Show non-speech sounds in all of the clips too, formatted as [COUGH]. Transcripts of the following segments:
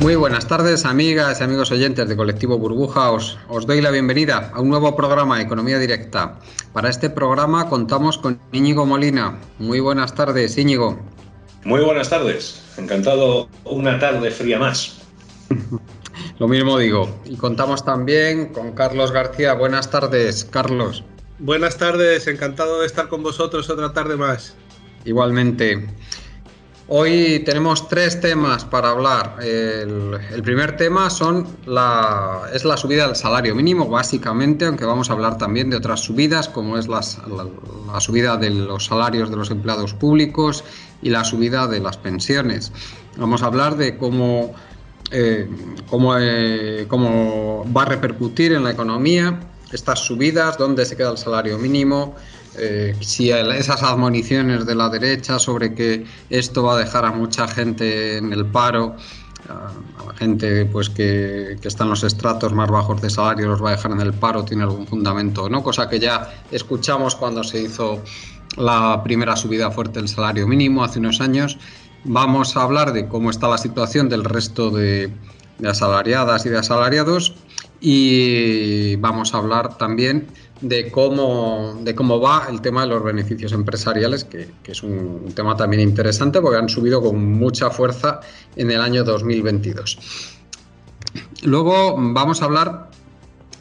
Muy buenas tardes, amigas y amigos oyentes de Colectivo Burbuja. Os, os, doy la bienvenida a un nuevo programa de Economía Directa. Para este programa contamos con Íñigo Molina. Muy buenas tardes, Íñigo. Muy buenas tardes. Encantado una tarde fría más. [LAUGHS] Lo mismo digo. Y contamos también con Carlos García. Buenas tardes, Carlos. Buenas tardes, encantado de estar con vosotros otra tarde más. Igualmente. Hoy tenemos tres temas para hablar. El, primer tema son la, es la subida del salario mínimo, básicamente, aunque vamos a hablar también de otras subidas, como es la, subida de los salarios de los empleados públicos y la subida de las pensiones. Vamos a hablar de cómo, eh, cómo, eh, cómo va a repercutir en la economía estas subidas, dónde se queda el salario mínimo, eh, si esas admoniciones de la derecha sobre que esto va a dejar a mucha gente en el paro, a la gente pues que, que, está en los estratos más bajos de salario los va a dejar en el paro, tiene algún fundamento no, cosa que ya escuchamos cuando se hizo la primera subida fuerte del salario mínimo hace unos años. Vamos a hablar de cómo está la situación del resto de, de asalariadas y de asalariados y vamos a hablar también de cómo, de cómo va el tema de los beneficios empresariales, que, que, es un tema también interesante porque han subido con mucha fuerza en el año 2022. Luego vamos a hablar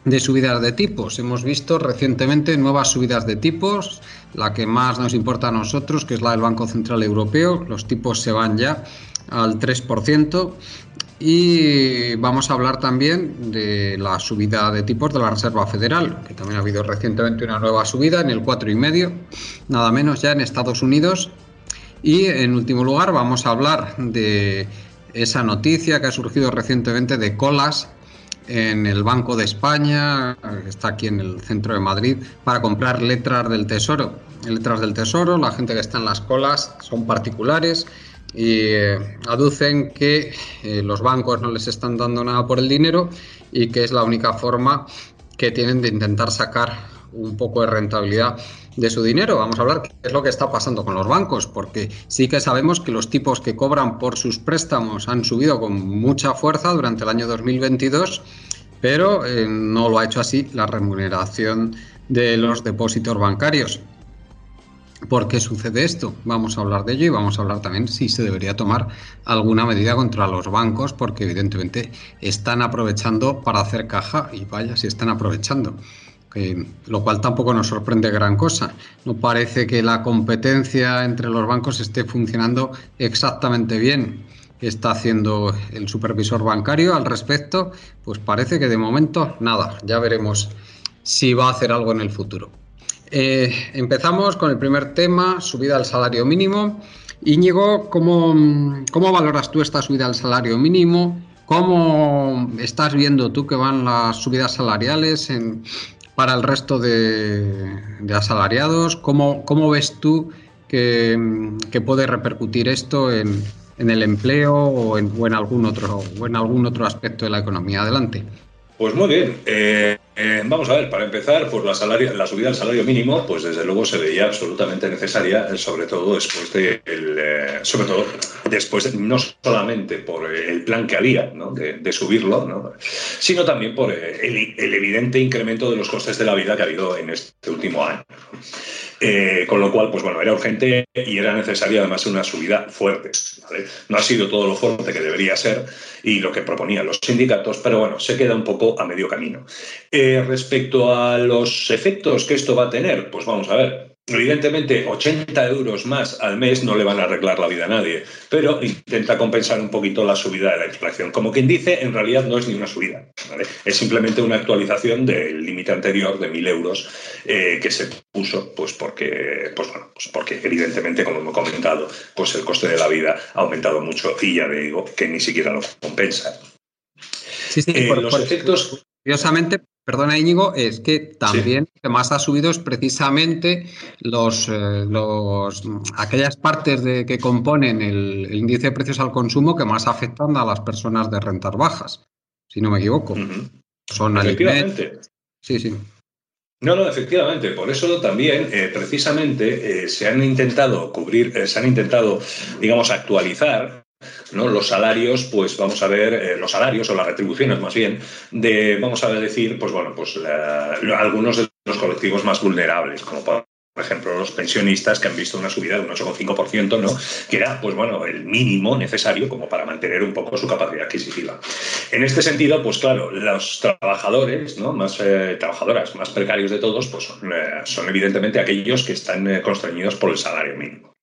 de subidas de tipos. Hemos visto recientemente nuevas subidas de tipos, la que más nos importa a nosotros, que es la del Banco Central Europeo. Los tipos se van ya al 3%. Y vamos a hablar también de la subida de tipos de la Reserva Federal, que también ha habido recientemente una nueva subida en el 4,5, nada menos ya en Estados Unidos. Y en último lugar vamos a hablar de esa noticia que ha surgido recientemente de colas en el Banco de España, que está aquí en el centro de Madrid, para comprar letras del Tesoro. Letras del Tesoro, la gente que está en las colas son particulares y eh, aducen que eh, los bancos no les están dando nada por el dinero y que es la única forma que tienen de intentar sacar un poco de rentabilidad de su dinero. Vamos a hablar qué es lo que está pasando con los bancos, porque sí que sabemos que los tipos que cobran por sus préstamos han subido con mucha fuerza durante el año 2022, pero eh, no lo ha hecho así la remuneración de los depósitos bancarios. ¿Por qué sucede esto? Vamos a hablar de ello y vamos a hablar también si se debería tomar alguna medida contra los bancos, porque evidentemente están aprovechando para hacer caja y vaya, si están aprovechando. Lo cual tampoco nos sorprende gran cosa. No parece que la competencia entre los bancos esté funcionando exactamente bien. ¿Qué está haciendo el supervisor bancario al respecto? Pues parece que de momento nada. Ya veremos si va a hacer algo en el futuro. Eh, empezamos con el primer tema, subida del salario mínimo. Íñigo, ¿cómo, ¿cómo, valoras tú esta subida del salario mínimo? ¿Cómo estás viendo tú que van las subidas salariales para el resto de, asalariados? ¿Cómo, ¿Cómo, ves tú que, puede repercutir esto en, el empleo o en, algún otro, o en algún otro aspecto de la economía? Adelante. Pues muy bien. Eh, eh, vamos a ver, para empezar, pues la, la subida del salario mínimo, pues desde luego se veía absolutamente necesaria, sobre todo después de, eh, sobre todo después, no solamente por el plan que había de, subirlo, sino también por el, evidente incremento de los costes de la vida que ha habido en este último año. Con lo cual, pues bueno, era urgente y era necesaria además una subida fuerte. No ha sido todo lo fuerte que debería ser y lo que proponían los sindicatos, pero bueno, se queda un poco a medio camino. Eh, respecto a los efectos que esto va a tener, pues vamos a ver. Evidentemente, 80 euros más al mes no le van a arreglar la vida a nadie, pero intenta compensar un poquito la subida de la inflación. Como quien dice, en realidad no es ni una subida, es simplemente una actualización del límite anterior de 1.000 euros eh, que se puso, pues porque, pues bueno, pues porque evidentemente, como hemos comentado, pues el coste de la vida ha aumentado mucho y ya digo que ni siquiera lo compensa. Sí, sí, eh, los efectos. Curiosamente, perdona Íñigo, es que también lo que más ha subido es precisamente los, eh, los aquellas partes de, que componen el, índice de precios al consumo que más afectan a las personas de rentas bajas, si no me equivoco. Son alimentos. Sí, sí. No, no, efectivamente. Por eso también, eh, precisamente, eh, se han intentado cubrir, se han intentado, digamos, actualizar ¿no? Los salarios, pues vamos a ver, eh, los salarios o las retribuciones más bien, de, vamos a decir, pues bueno, pues algunos de los colectivos más vulnerables, como por ejemplo, los pensionistas que han visto una subida de un 8,5%, ¿no? que era, pues bueno, el mínimo necesario como para mantener un poco su capacidad adquisitiva. En este sentido, pues claro, los trabajadores, ¿no? más eh, trabajadoras, más precarios de todos, pues son, eh, son evidentemente aquellos que están constreñidos por el salario mínimo.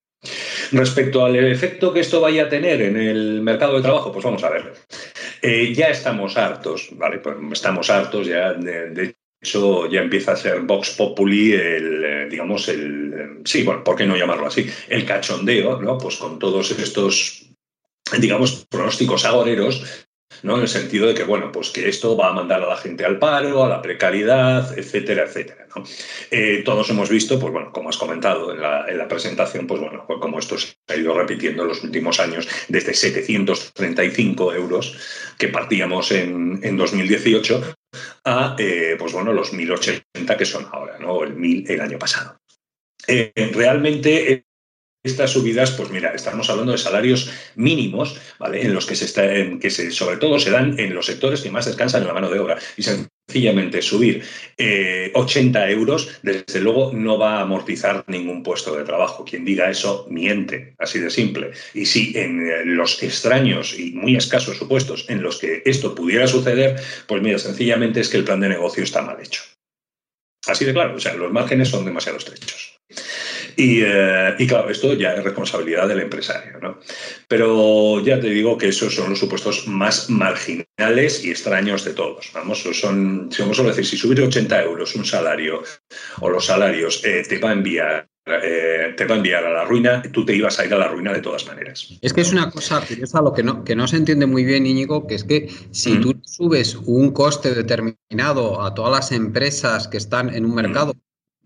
Respecto al efecto que esto vaya a tener en el mercado de trabajo, pues vamos a ver. Eh, ya estamos hartos, ¿vale? Pues estamos hartos ya, de, hecho, ya empieza a ser Vox Populi el, eh, digamos, el, sí, bueno, ¿por qué no llamarlo así? El cachondeo, ¿no? Pues con todos estos, digamos, pronósticos agoreros ¿no? En el sentido de que, bueno, pues que esto va a mandar a la gente al paro, a la precariedad, etcétera, etcétera. Eh, todos hemos visto, pues bueno, como has comentado en la, en la presentación, pues bueno, pues como esto se ha ido repitiendo en los últimos años, desde 735 euros que partíamos en, en 2018 a, eh, pues bueno, los 1080 que son ahora, ¿no? El 1000 el año pasado. Eh, realmente estas subidas, pues mira, estamos hablando de salarios mínimos, ¿vale? En los que se está, que se, sobre todo se dan en los sectores que más descansan en la mano de obra. Y sencillamente subir 80 eh, euros, desde luego no va a amortizar ningún puesto de trabajo. Quien diga eso miente, así de simple. Y si en eh, los extraños y muy escasos supuestos en los que esto pudiera suceder, pues mira, sencillamente es que el plan de negocio está mal hecho. Así de claro, o sea, los márgenes son demasiado estrechos. Eh, y, claro, esto ya es responsabilidad del empresario. ¿no? Pero ya te digo que esos son los supuestos más marginales y extraños de todos. Vamos, son, si vamos a decir, si subir 80 euros un salario o los salarios eh, te va a enviar eh, te va a enviar a la ruina, tú te ibas a ir a la ruina de todas maneras. Es que es una cosa curiosa lo que no, que no se entiende muy bien, Íñigo, que es que si tú subes un coste determinado a todas las empresas que están en un mercado,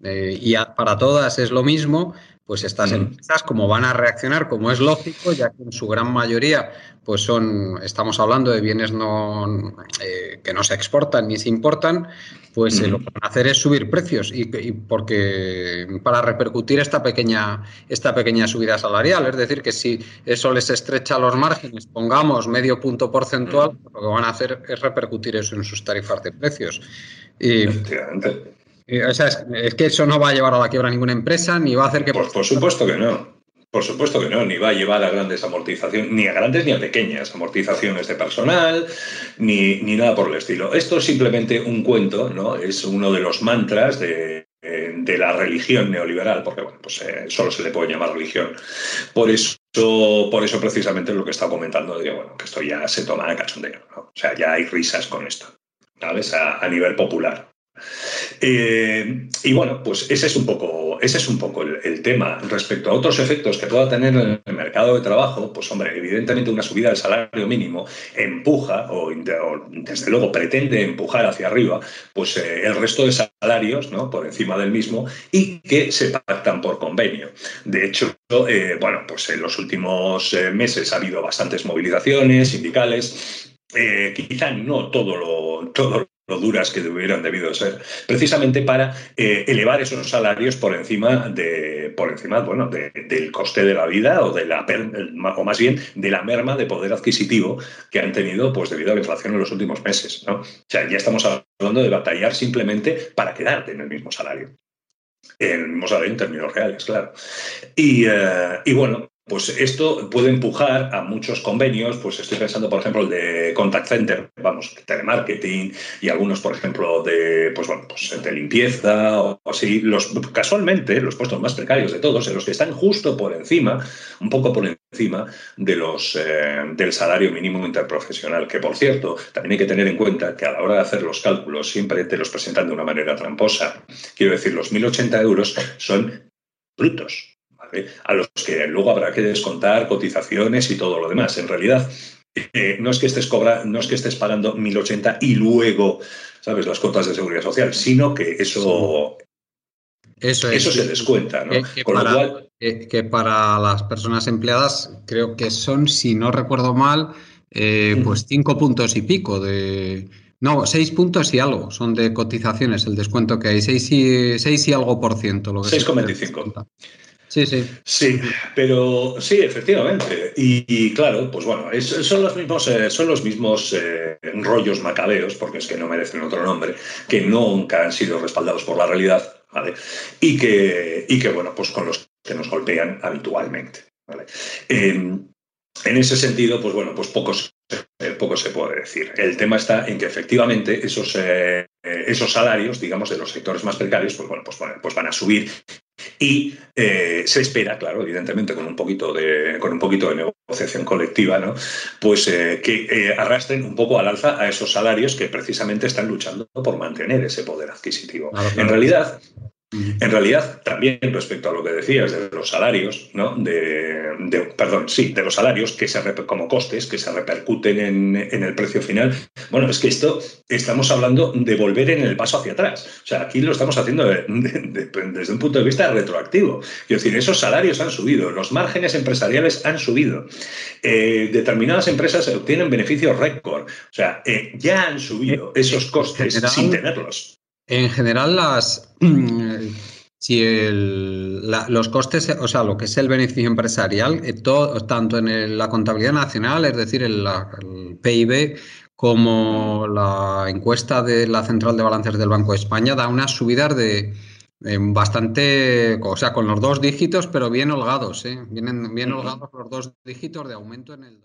eh, y para todas es lo mismo, pues estas empresas como van a reaccionar, como es lógico, ya que en su gran mayoría pues son, estamos hablando de bienes no, eh, que no se exportan ni se importan, pues eh, lo que van a hacer es subir precios y, porque para repercutir esta pequeña, esta pequeña subida salarial, es decir, que si eso les estrecha los márgenes, pongamos medio punto porcentual, lo que van a hacer es repercutir eso en sus tarifas de precios. Y, o sea, es, que eso no va a llevar a la quiebra a ninguna empresa, ni va a hacer que... Por, por supuesto que no. Por supuesto que no, ni va a llevar a grandes amortizaciones, ni a grandes ni a pequeñas amortizaciones de personal, ni, ni nada por el estilo. Esto es simplemente un cuento, ¿no? Es uno de los mantras de, de la religión neoliberal, porque bueno, pues eh, solo se le puede llamar religión. Por eso, por eso precisamente lo que está comentando, de bueno, que esto ya se toma a cachondeo, ¿no? O sea, ya hay risas con esto, ¿sabes? a nivel popular. Eh, y bueno, pues ese es un poco, ese es un poco el, tema. Respecto a otros efectos que pueda tener en el mercado de trabajo, pues hombre, evidentemente una subida del salario mínimo empuja o, desde luego pretende empujar hacia arriba pues eh, el resto de salarios ¿no? por encima del mismo y que se pactan por convenio. De hecho, eh, bueno, pues en los últimos meses ha habido bastantes movilizaciones sindicales. quizá no todo lo, todo duras que hubieran debido ser, precisamente para eh, elevar esos salarios por encima de, por encima, bueno, del coste de la vida o de la o más bien de la merma de poder adquisitivo que han tenido, pues debido a la inflación en los últimos meses, ¿no? O sea, ya estamos hablando de batallar simplemente para quedarte en el mismo salario. En en términos reales, claro. Y, eh, y bueno, pues esto puede empujar a muchos convenios, pues estoy pensando, por ejemplo, el de contact center, vamos, telemarketing y algunos, por ejemplo, de, pues bueno, pues de limpieza o así. Los, casualmente, los puestos más precarios de todos, en los que están justo por encima, un poco por encima de los, eh, del salario mínimo interprofesional, que por cierto, también hay que tener en cuenta que a la hora de hacer los cálculos siempre te los presentan de una manera tramposa. Quiero decir, los 1.080 euros son brutos a los que luego habrá que descontar cotizaciones y todo lo demás. En realidad, eh, no, es que estés cobra, no es que estés pagando 1.080 y luego, ¿sabes?, las cuotas de seguridad social, sino que eso, eso, eso se descuenta, ¿no? Que, para, que, para las personas empleadas creo que son, si no recuerdo mal, eh, pues cinco puntos y pico de... No, seis puntos y algo son de cotizaciones, el descuento que hay, seis y, seis y algo por ciento. 6,25. Sí, sí. Sí, pero sí, efectivamente. Y, claro, pues bueno, son los mismos, eh, son los mismos eh, rollos macabeos, porque es que no merecen otro nombre, que nunca han sido respaldados por la realidad, ¿vale? Y que, y que bueno, pues con los que nos golpean habitualmente, ¿vale? en ese sentido, pues bueno, pues pocos eh, poco se puede decir. El tema está en que efectivamente esos, esos salarios, digamos, de los sectores más precarios, pues bueno, pues, pues van a subir y eh, se espera, claro, evidentemente con un poquito de, con un poquito de negociación colectiva, ¿no? pues eh, que eh, arrastren un poco al alza a esos salarios que precisamente están luchando por mantener ese poder adquisitivo. En realidad, en realidad, también respecto a lo que decías de los salarios, ¿no? De, perdón, sí, de los salarios que se como costes que se repercuten en, el precio final. Bueno, es que esto estamos hablando de volver en el paso hacia atrás. O sea, aquí lo estamos haciendo desde un punto de vista retroactivo. Es decir, esos salarios han subido, los márgenes empresariales han subido, eh, determinadas empresas obtienen beneficios récord. O sea, eh, ya han subido esos costes sin tenerlos. En general, las, si los costes, o sea, lo que es el beneficio empresarial, eh, tanto en la contabilidad nacional, es decir, el, PIB, como la encuesta de la Central de Balances del Banco de España, da unas subidas de bastante, o sea, con los dos dígitos, pero bien holgados, ¿eh? Vienen bien holgados los dos dígitos de aumento en el...